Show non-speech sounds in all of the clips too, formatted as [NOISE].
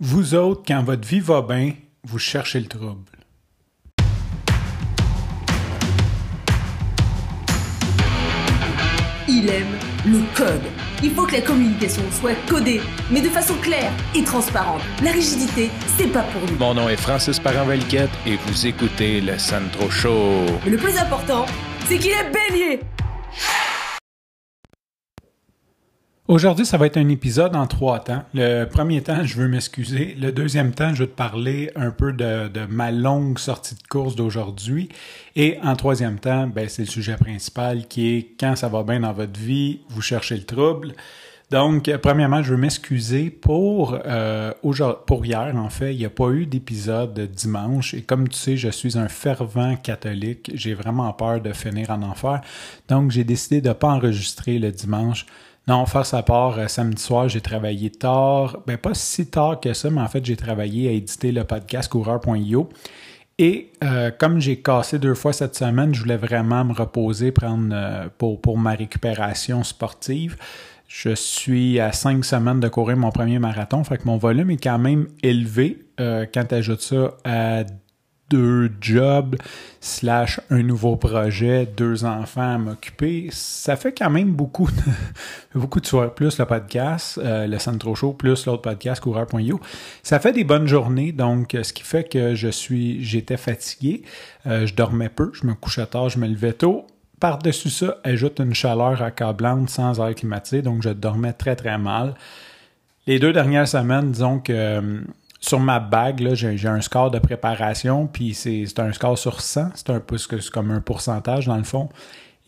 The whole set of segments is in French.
Vous autres, quand votre vie va bien, vous cherchez le trouble. Il aime le code. Il faut que la communication soit codée, mais de façon claire et transparente. La rigidité, c'est pas pour nous. Mon nom est Francis Parent-Valquette et vous écoutez le Sandro Show. Mais le plus important, c'est qu'il est bélier. Aujourd'hui, ça va être un épisode en trois temps. Le premier temps, je veux m'excuser. Le deuxième temps, je veux te parler un peu de, ma longue sortie de course d'aujourd'hui. Et en troisième temps, ben, c'est le sujet principal qui est quand ça va bien dans votre vie, vous cherchez le trouble. Donc, premièrement, je veux m'excuser pour, euh, pour hier, en fait. Il n'y a pas eu d'épisode dimanche. Et comme tu sais, je suis un fervent catholique. J'ai vraiment peur de finir en enfer. Donc, j'ai décidé de ne pas enregistrer le dimanche. Non, faire sa part, euh, samedi soir, j'ai travaillé tard. Ben, pas si tard que ça, mais en fait, j'ai travaillé à éditer le podcast coureur.io. Et euh, comme j'ai cassé deux fois cette semaine, je voulais vraiment me reposer, prendre euh, pour, pour ma récupération sportive. Je suis à cinq semaines de courir mon premier marathon, fait que mon volume est quand même élevé quand tu ajoutes ça à deux jobs, slash un nouveau projet, deux enfants à m'occuper, ça fait quand même beaucoup de, [LAUGHS] beaucoup de soirées, plus le podcast, euh, le Centro Show, plus l'autre podcast, coureur.io. Ça fait des bonnes journées, donc ce qui fait que je suis, j'étais fatigué, euh, je dormais peu, je me couchais tard, je me levais tôt. Par-dessus ça, ajoute une chaleur accablante sans air climatisé, donc je dormais très très mal. Les deux dernières semaines, disons euh, sur ma bague, j'ai un score de préparation, puis c'est un score sur 100. C'est un peu comme un pourcentage dans le fond.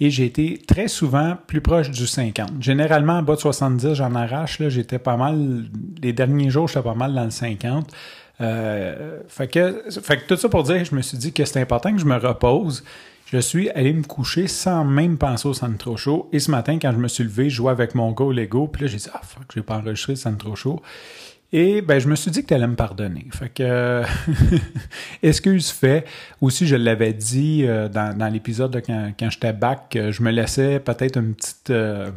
Et j'ai été très souvent plus proche du 50. Généralement, en bas de 70, j'en arrache. J'étais pas mal. Les derniers jours, j'étais pas mal dans le 50. Euh, fait, que, tout ça pour dire, je me suis dit que c'est important que je me repose. Je suis allé me coucher sans même penser au Centro Show. Et ce matin, quand je me suis levé, je jouais avec mon Go Lego. Puis là, j'ai dit, ah, fuck, j'ai pas enregistré le Centro Show. Et ben, je me suis dit que tu allais me pardonner. Fait que, [LAUGHS] excuse fait. Aussi, je l'avais dit euh, dans, l'épisode quand, quand j'étais back, je me laissais peut-être une petite. Euh,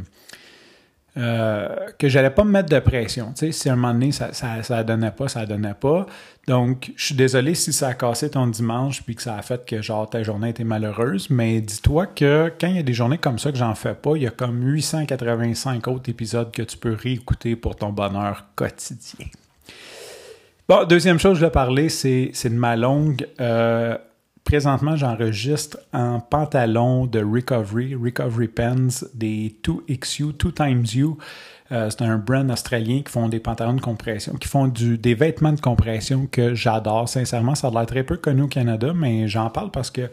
euh, que j'allais pas me mettre de pression. Tu sais, si à un moment donné, ça, ça, ça donnait pas, ça donnait pas. Donc, je suis désolé si ça a cassé ton dimanche puis que ça a fait que, genre, ta journée était malheureuse, mais dis-toi que quand il y a des journées comme ça que j'en fais pas, il y a comme 885 autres épisodes que tu peux réécouter pour ton bonheur quotidien. Bon, deuxième chose que je vais parler, c'est de ma longue. Euh, Présentement, j'enregistre en pantalon de Recovery, Recovery Pens, des 2XU, 2 Times. Euh, c'est un brand australien qui font des pantalons de compression, qui font du, des vêtements de compression que j'adore. Sincèrement, ça a l'air très peu connu au Canada, mais j'en parle parce que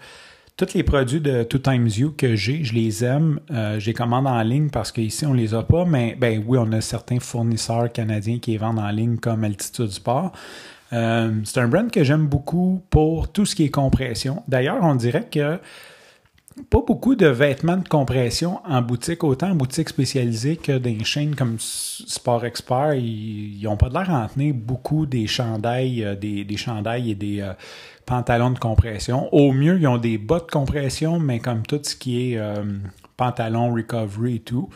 tous les produits de 2 Times You que j'ai, je les aime. Euh, je les commande en ligne parce qu'ici, on les a pas, mais ben oui, on a certains fournisseurs canadiens qui les vendent en ligne comme Altitude Sport. Euh, c'est un brand que j'aime beaucoup pour tout ce qui est compression. D'ailleurs, on dirait que pas beaucoup de vêtements de compression en boutique, autant en boutique spécialisée que des chaînes comme Sport Expert. Ils n'ont pas l'air en tenir beaucoup des chandails, euh, des, chandails et des euh, pantalons de compression. Au mieux, ils ont des bas de compression, mais comme tout ce qui est pantalon recovery et tout.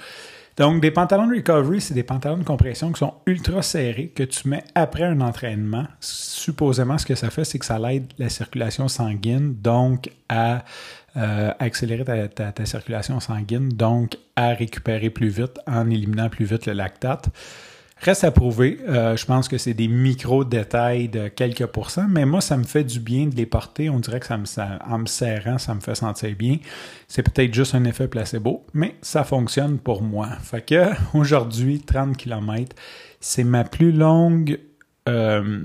Donc, des pantalons de recovery, c'est des pantalons de compression qui sont ultra serrés, que tu mets après un entraînement. Supposément, ce que ça fait, c'est que ça aide la circulation sanguine, donc à euh, accélérer ta, circulation sanguine, donc à récupérer plus vite en éliminant plus vite le lactate. Reste à prouver. Euh, je pense que c'est des micro-détails de quelques pourcents, mais moi, ça me fait du bien de les porter. On dirait que ça me, en me serrant, ça me fait sentir bien. C'est peut-être juste un effet placebo, mais ça fonctionne pour moi. Fait que [LAUGHS] aujourd'hui, 30 km, c'est ma plus longue, euh,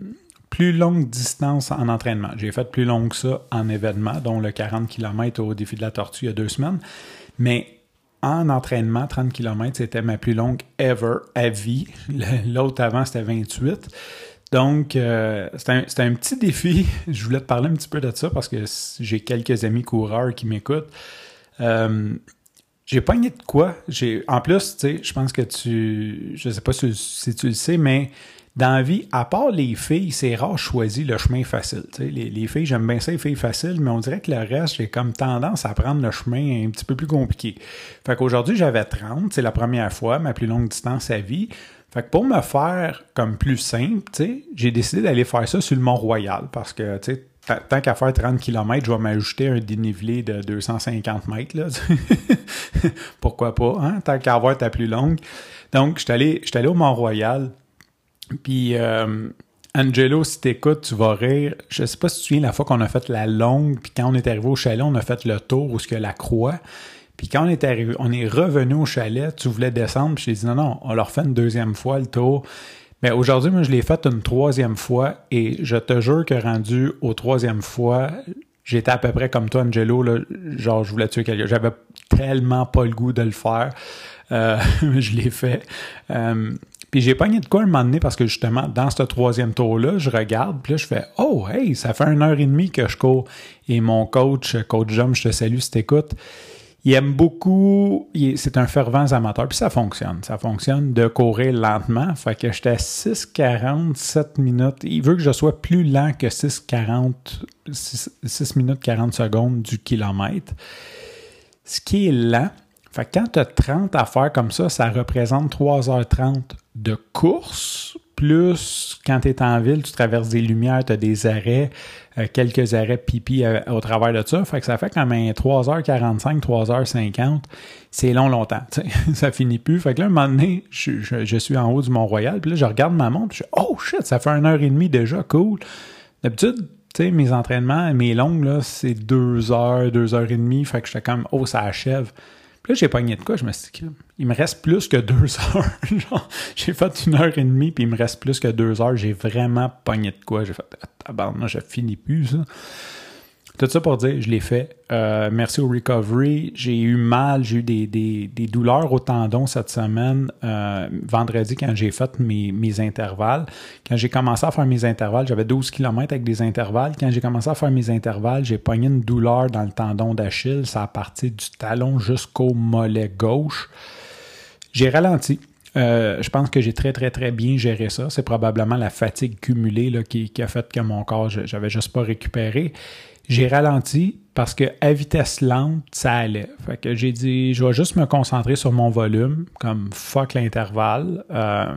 plus longue distance en entraînement. J'ai fait plus long que ça en événement, dont le 40 km au défi de la tortue il y a deux semaines. Mais en entraînement, 30 km, c'était ma plus longue ever à vie. L'autre avant, c'était 28. Donc, euh, c'est un, petit défi. [LAUGHS] Je voulais te parler un petit peu de ça parce que j'ai quelques amis coureurs qui m'écoutent. Euh, j'ai pogné de quoi? En plus, tu sais, je pense que tu. Je sais pas si tu le sais, mais dans la vie, à part les filles, c'est rare choisir le chemin facile. Les, les, filles, j'aime bien ça, les filles faciles, mais on dirait que le reste, j'ai comme tendance à prendre le chemin un petit peu plus compliqué. Fait qu'aujourd'hui, j'avais 30, c'est la première fois, ma plus longue distance à vie. Fait que pour me faire comme plus simple, j'ai décidé d'aller faire ça sur le Mont-Royal parce que, tu tant qu'à faire 30 km, je vais m'ajouter un dénivelé de 250 mètres. [LAUGHS] Pourquoi pas, hein? tant qu'à avoir ta plus longue. Donc, je suis allé, allé au Mont-Royal. Puis, euh, Angelo, si t'écoutes, tu vas rire. Je sais pas si tu te souviens la fois qu'on a fait la longue, puis quand on est arrivé au chalet, on a fait le tour où ce que la croix. Puis quand on est arrivé, on est revenu au chalet, tu voulais descendre, puis je t'ai dit non, non, on leur fait une deuxième fois le tour. Mais aujourd'hui, moi, je l'ai fait une troisième fois et je te jure que rendu au troisième fois, j'étais à peu près comme toi, Angelo, là, genre je voulais tuer quelqu'un. J'avais tellement pas le goût de le faire. Euh, [LAUGHS] je l'ai fait. Euh, puis j'ai pogné de quoi un moment donné parce que justement, dans ce troisième tour-là, je regarde, puis là, je fais Oh, hey, ça fait une heure et demie que je cours. Et mon coach, coach Jum, je te salue si t'écoutes, il aime beaucoup, c'est un fervent amateur, puis ça fonctionne. Ça fonctionne de courir lentement. Fait que j'étais à 6,47 minutes. Il veut que je sois plus lent que 6,40, 6, minutes 40 secondes du kilomètre. Ce qui est lent. Fait que quand tu as 30 à faire comme ça, ça représente 3h30 de course plus quand tu es en ville, tu traverses des lumières, tu as des arrêts, euh, quelques arrêts pipi euh, au travers de ça. Fait que ça fait quand même 3h45, 3h50. C'est long, longtemps. [LAUGHS] ça finit plus. Fait que là, un moment donné, je, suis en haut du Mont-Royal, puis là, je regarde ma montre, je dis Oh shit, ça fait une heure et demie déjà, cool. D'habitude, tu sais, mes entraînements, mes longues, là, c'est deux heures, deux heures et demie. Fait que j'étais comme Oh, ça achève. Là, j'ai pogné de quoi? Je me suis dit, il me reste plus que deux [LAUGHS] heures. j'ai fait une heure et demie, puis il me reste plus que deux heures. J'ai vraiment pogné de quoi? J'ai fait, ah, moi, je finis plus, ça. Tout ça pour dire, je l'ai fait. Euh, merci au recovery. J'ai eu mal, j'ai eu des, des, des, douleurs au tendon cette semaine, euh, vendredi, quand j'ai fait mes, mes intervalles. Quand j'ai commencé à faire mes intervalles, j'avais 12 km avec des intervalles. Quand j'ai commencé à faire mes intervalles, j'ai pogné une douleur dans le tendon d'Achille. Ça a parti du talon jusqu'au mollet gauche. J'ai ralenti. Euh, je pense que j'ai très, très, très bien géré ça. C'est probablement la fatigue cumulée là, qui, qui, a fait que mon corps, j'avais juste pas récupéré. J'ai ralenti parce que à vitesse lente, ça allait. Fait que j'ai dit, je vais juste me concentrer sur mon volume, comme fuck l'intervalle. Euh,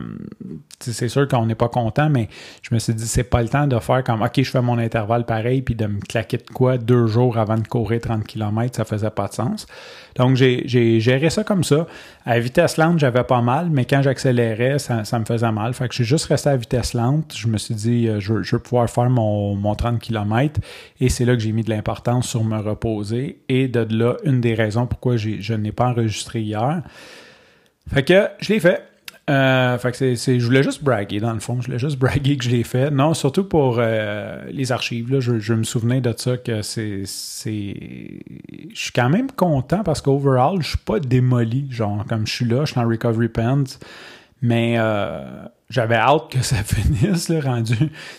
c'est sûr qu'on n'est pas content, mais je me suis dit, c'est pas le temps de faire comme, OK, je fais mon intervalle pareil, puis de me claquer de quoi deux jours avant de courir 30 km, ça faisait pas de sens. Donc, j'ai géré ça comme ça. À vitesse lente, j'avais pas mal, mais quand j'accélérais, ça, me faisait mal. Fait que j'ai juste resté à vitesse lente. Je me suis dit, euh, je, je veux pouvoir faire mon, mon 30 km, et c'est là que j'ai mis de l'importance sur reposer. Et de là, une des raisons pourquoi je n'ai pas enregistré hier. Fait que je l'ai fait. Euh, fait que c'est, je voulais juste braguer, dans le fond. Je voulais juste [LAUGHS] braguer que je l'ai fait. Non, surtout pour euh, les archives. Là, je, me souvenais de ça que c'est, c'est. Je suis quand même content parce qu'overall, je suis pas démoli. Genre, comme je suis là, je suis en recovery pants. Mais euh, j'avais hâte que ça [LAUGHS] finisse, là, rendu.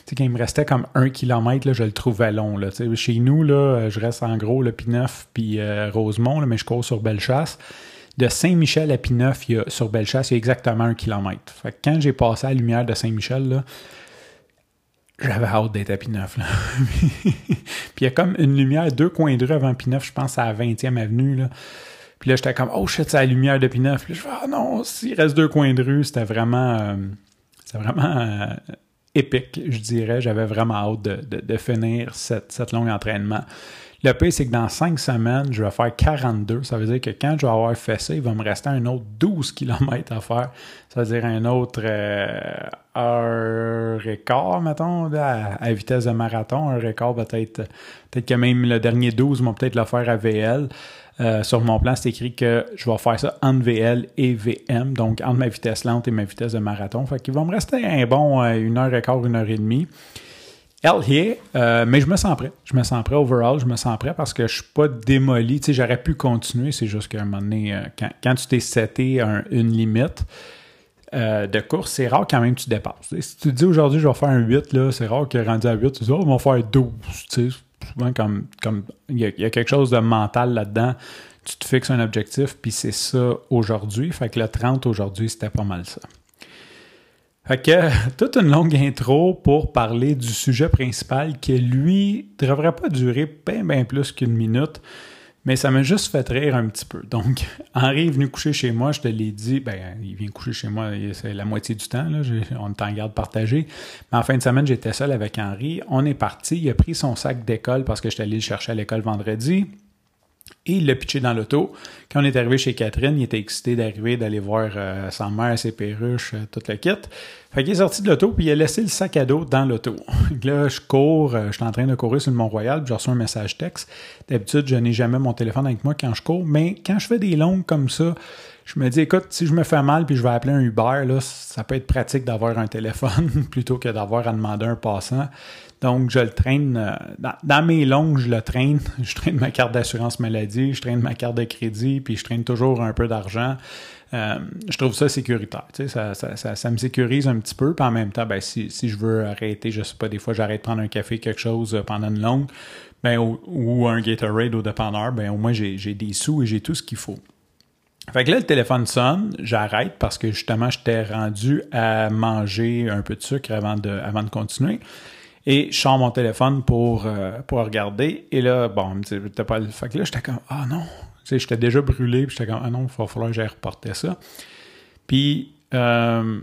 Quand il me restait comme un kilomètre, là, je le trouvais long. Là. chez nous, là, je reste en gros le Pineuf puis Rosemont, là, mais je cours sur Bellechasse de Saint-Michel à Pineuf, sur Bellechasse, il y a exactement un kilomètre. Fait que quand j'ai passé à la lumière de Saint-Michel, j'avais hâte d'être à Pineuf. [LAUGHS] Puis il y a comme une lumière, deux coins de rue avant Pineuf, je pense à la 20e avenue. Là. Puis là, j'étais comme, oh shit, c'est la lumière de Pineuf. Puis je fais, ah non, s'il reste deux coins de rue, c'était vraiment, euh, c'était vraiment euh, épique, je dirais. J'avais vraiment hâte de, finir cette, cette long entraînement. Le pire, c'est que dans cinq semaines, je vais faire 42. Ça veut dire que quand je vais avoir fait ça, il va me rester un autre 12 km à faire. Ça veut dire un autre euh, heure mettons, à, vitesse de marathon. Un record peut-être, peut-être que même le dernier 12 vont peut-être le faire à VL. Euh, sur mon plan, c'est écrit que je vais faire ça entre VL et VM, donc entre ma vitesse lente et ma vitesse de marathon. Fait qu'il va me rester un bon euh, une heure et quart, une heure et demie. Hell here, euh, mais je me sens prêt. Je me sens prêt overall, je me sens prêt parce que je suis pas démoli. Tu sais, j'aurais pu continuer, c'est juste qu'à un moment donné, euh, quand, tu t'es seté une limite de course, c'est rare quand même que tu dépasses. Si tu te dis aujourd'hui, je vais faire un 8, là, c'est rare que rendu à 8, tu dis, oh, on va faire 12. Tu sais, souvent, comme, comme il, y y a quelque chose de mental là-dedans. Tu te fixes un objectif, puis c'est ça aujourd'hui. Fait que le 30 aujourd'hui, c'était pas mal ça. Fait que [LAUGHS] toute une longue intro pour parler du sujet principal qui, lui, ne devrait pas durer bien, bien plus qu'une minute. Mais ça m'a juste fait rire un petit peu. Donc, [LAUGHS] Henri est venu coucher chez moi, je te l'ai dit, ben, il vient coucher chez moi, c'est la moitié du temps, là, on est en garde partagée. Mais en fin de semaine, j'étais seul avec Henri. On est parti, il a pris son sac d'école parce que je suis allé le chercher à l'école vendredi. Et il l'a pitché dans l'auto. Quand on est arrivé chez Catherine, il était excité d'arriver, d'aller voir euh, sa mère, ses perruches, euh, tout le kit. Fait qu'il est sorti de l'auto, puis il a laissé le sac à dos dans l'auto. [LAUGHS] Là, je cours, euh, je suis en train de courir sur le Mont-Royal, puis je reçois un message texte. D'habitude, je n'ai jamais mon téléphone avec moi quand je cours, mais quand je fais des longues comme ça, je me dis, écoute, si je me fais mal puis je vais appeler un Uber, ça peut être pratique d'avoir un téléphone [LAUGHS] plutôt que d'avoir à demander un passant. Donc, je le traîne. Euh, dans, mes longues, je le traîne. [LAUGHS] Je traîne ma carte d'assurance maladie, je traîne ma carte de crédit, puis je traîne toujours un peu d'argent. Euh, je trouve ça sécuritaire. Ça, me sécurise un petit peu. Puis en même temps, ben, si, je veux arrêter, je sais pas, des fois, j'arrête de prendre un café, quelque chose euh, pendant une longue, ben, ou, un Gatorade au dépanneur, ben, au moins, j'ai des sous et j'ai tout ce qu'il faut. Fait que là, le téléphone sonne, j'arrête parce que justement, j'étais rendu à manger un peu de sucre avant de, avant de continuer. Et je sors mon téléphone pour, euh, pour regarder. Et là, bon, t'as pas le. Fait que là, j'étais comme, ah non. Tu sais, j'étais déjà brûlé, puis j'étais comme, ah non, il va falloir que j'aille reporter ça. Puis, euh,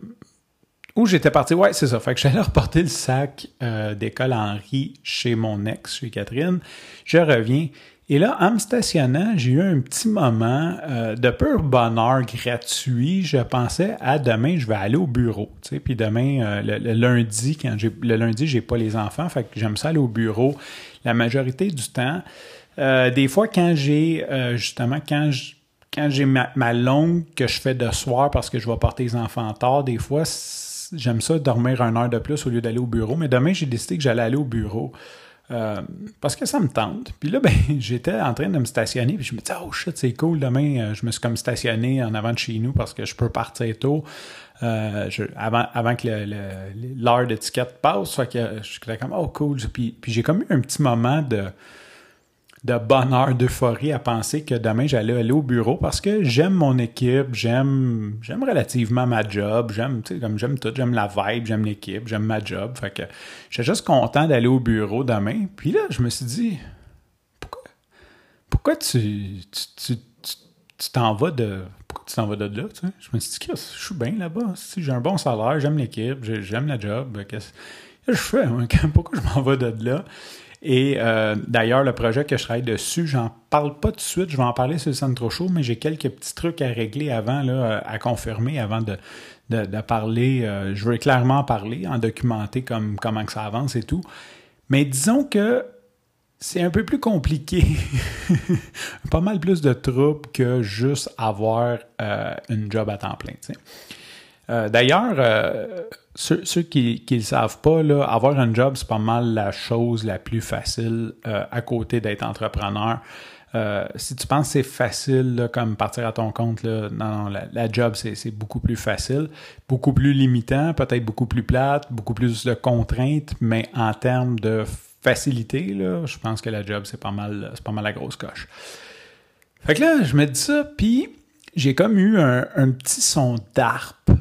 où j'étais parti, ouais, c'est ça. Fait que j'allais [LAUGHS] reporter le sac euh, d'école Henri chez mon ex, chez Catherine. Je reviens. Et là, en me stationnant, j'ai eu un petit moment euh, de pur bonheur gratuit. Je pensais à demain, je vais aller au bureau. Puis demain, euh, le, lundi, quand j'ai le lundi, j'ai pas les enfants, fait que j'aime ça aller au bureau la majorité du temps. Euh, des fois, quand j'ai justement quand quand j'ai ma, ma, longue que je fais de soir parce que je vais porter les enfants tard, des fois, j'aime ça dormir une heure de plus au lieu d'aller au bureau. Mais demain, j'ai décidé que j'allais aller au bureau. Euh, parce que ça me tente. Puis là, [LAUGHS] ben, j'étais en train de me stationner, puis je me disais, oh shit, c'est cool, demain, euh, je me suis comme stationné en avant de chez nous parce que je peux partir tôt. Euh, avant, avant que l'heure d'étiquette passe, fait que je suis comme, oh cool. Puis, puis j'ai comme eu un petit moment de, de bonheur, d'euphorie à penser que demain j'allais aller au bureau parce que j'aime mon équipe, j'aime j'aime relativement ma job, j'aime comme j'aime tout, j'aime la vibe, j'aime l'équipe, j'aime ma job. Fait que j'étais juste content d'aller au bureau demain. Puis là, je me suis dit pourquoi pourquoi tu tu t'en vas de pourquoi tu t'en vas de là, tu sais? Je me suis dit je suis bien là-bas, j'ai un bon salaire, j'aime l'équipe, j'aime la job, qu'est-ce que je fais? [LAUGHS] Pourquoi je m'en vais de là? Et euh, d'ailleurs, le projet que je travaille dessus, j'en parle pas tout de suite, je vais en parler sur le Centro Show, mais j'ai quelques petits trucs à régler avant, là, à confirmer avant de, de, parler. Euh, je veux clairement parler, en documenter comme, comment que ça avance et tout. Mais disons que c'est un peu plus compliqué, [LAUGHS] pas mal plus de troubles que juste avoir euh, une job à temps plein. D'ailleurs, ceux, qui ne le savent pas, avoir un job, c'est pas mal la chose la plus facile euh, à côté d'être entrepreneur. Euh, si tu penses que c'est facile, comme partir à ton compte, non, la, job, c'est beaucoup plus facile, beaucoup plus limitant, peut-être beaucoup plus plate, beaucoup plus de contraintes, mais en termes de facilité, je pense que la job, c'est pas mal, c'est pas mal la grosse coche. Fait que là, je me dis ça, puis j'ai comme eu un, un petit son d'arpe,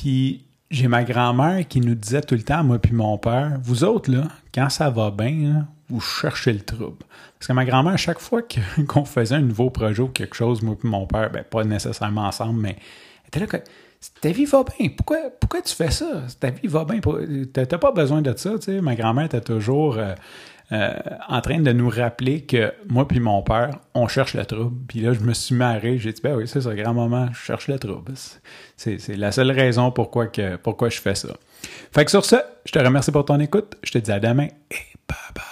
puis j'ai ma grand-mère qui nous disait tout le temps, moi puis mon père, vous autres, là, quand ça va bien, vous cherchez le trouble. Parce que ma grand-mère, chaque fois [LAUGHS] qu'on faisait un nouveau projet ou quelque chose, moi puis mon père, ben pas nécessairement ensemble, mais elle était là que ta vie va bien. Pourquoi, pourquoi tu fais ça? Ta vie va bien. T'as pas besoin de ça. Tu sais. Ma grand-mère était toujours euh, euh, en train de nous rappeler que moi puis mon père, on cherche le trouble. Puis là, je me suis marré. J'ai dit, ben oui, c'est ça, grand-maman, je cherche le trouble. C'est la seule raison pourquoi, que, pourquoi je fais ça. Fait que sur ce, je te remercie pour ton écoute. Je te dis à demain et bye bye.